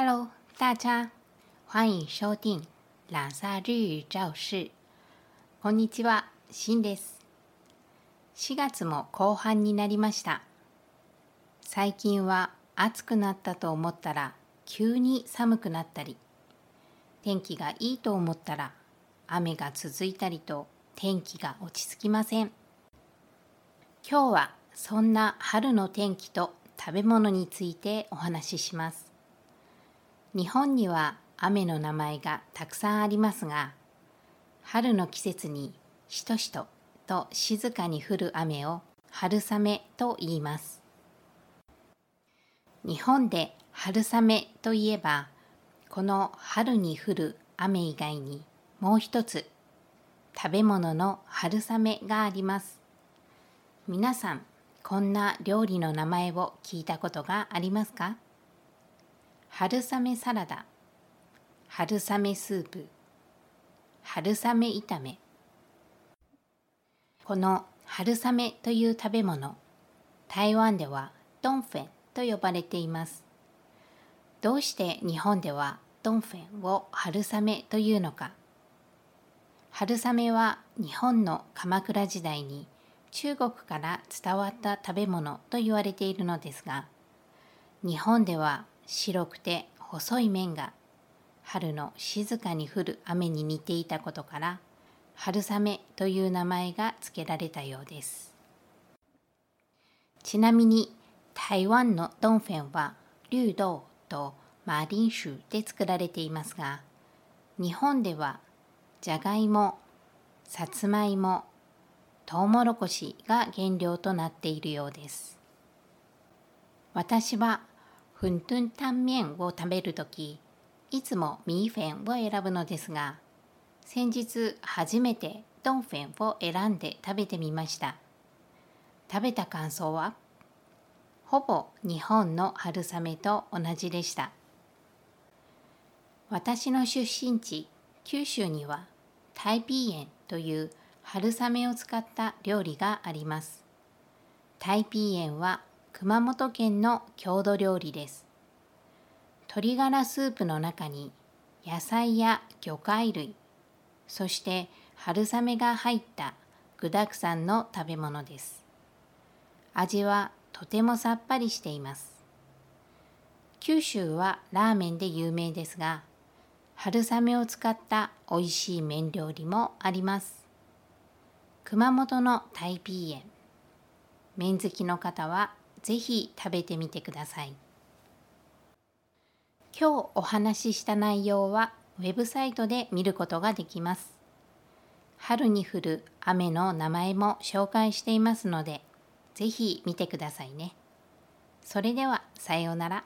Hello，大家，欢迎收听ラサ日教室。こんにちは、しんです。4月も後半になりました。最近は暑くなったと思ったら急に寒くなったり、天気がいいと思ったら雨が続いたりと天気が落ち着きません。今日はそんな春の天気と食べ物についてお話しします。日本には雨の名前がたくさんありますが春の季節にしとしとと静かに降る雨を春雨と言います。日本で春雨といえばこの春に降る雨以外にもう一つ食べ物の春雨があります。皆さんこんな料理の名前を聞いたことがありますか？春雨サラダ。春雨スープ。春雨炒め。この春雨という食べ物台湾ではドンフェンと呼ばれています。どうして日本ではドンフェンを春雨というのか。春雨は日本の鎌倉時代に中国から伝わった食べ物と言われているのですが日本では白くて細い面が春の静かに降る雨に似ていたことから春雨という名前が付けられたようです。ちなみに台湾のドンフェンは竜豆とマーリン州で作られていますが日本ではじゃがいもさつまいもとうもろこしが原料となっているようです。私はフントゥンタンメンを食べるとき、いつもミーフェンを選ぶのですが、先日初めてドンフェンを選んで食べてみました。食べた感想はほぼ日本の春雨と同じでした。私の出身地、九州にはタイピーエンという春雨を使った料理があります。タイピーエンは熊本県の郷土料理です。鶏ガラスープの中に野菜や魚介類、そして春雨が入った具沢山の食べ物です。味はとてもさっぱりしています。九州はラーメンで有名ですが、春雨を使った美味しい麺料理もあります。熊本のタイピーエン。麺好きの方はぜひ食べてみてください。今日お話しした内容はウェブサイトで見ることができます。春に降る雨の名前も紹介していますので、ぜひ見てくださいね。それではさようなら。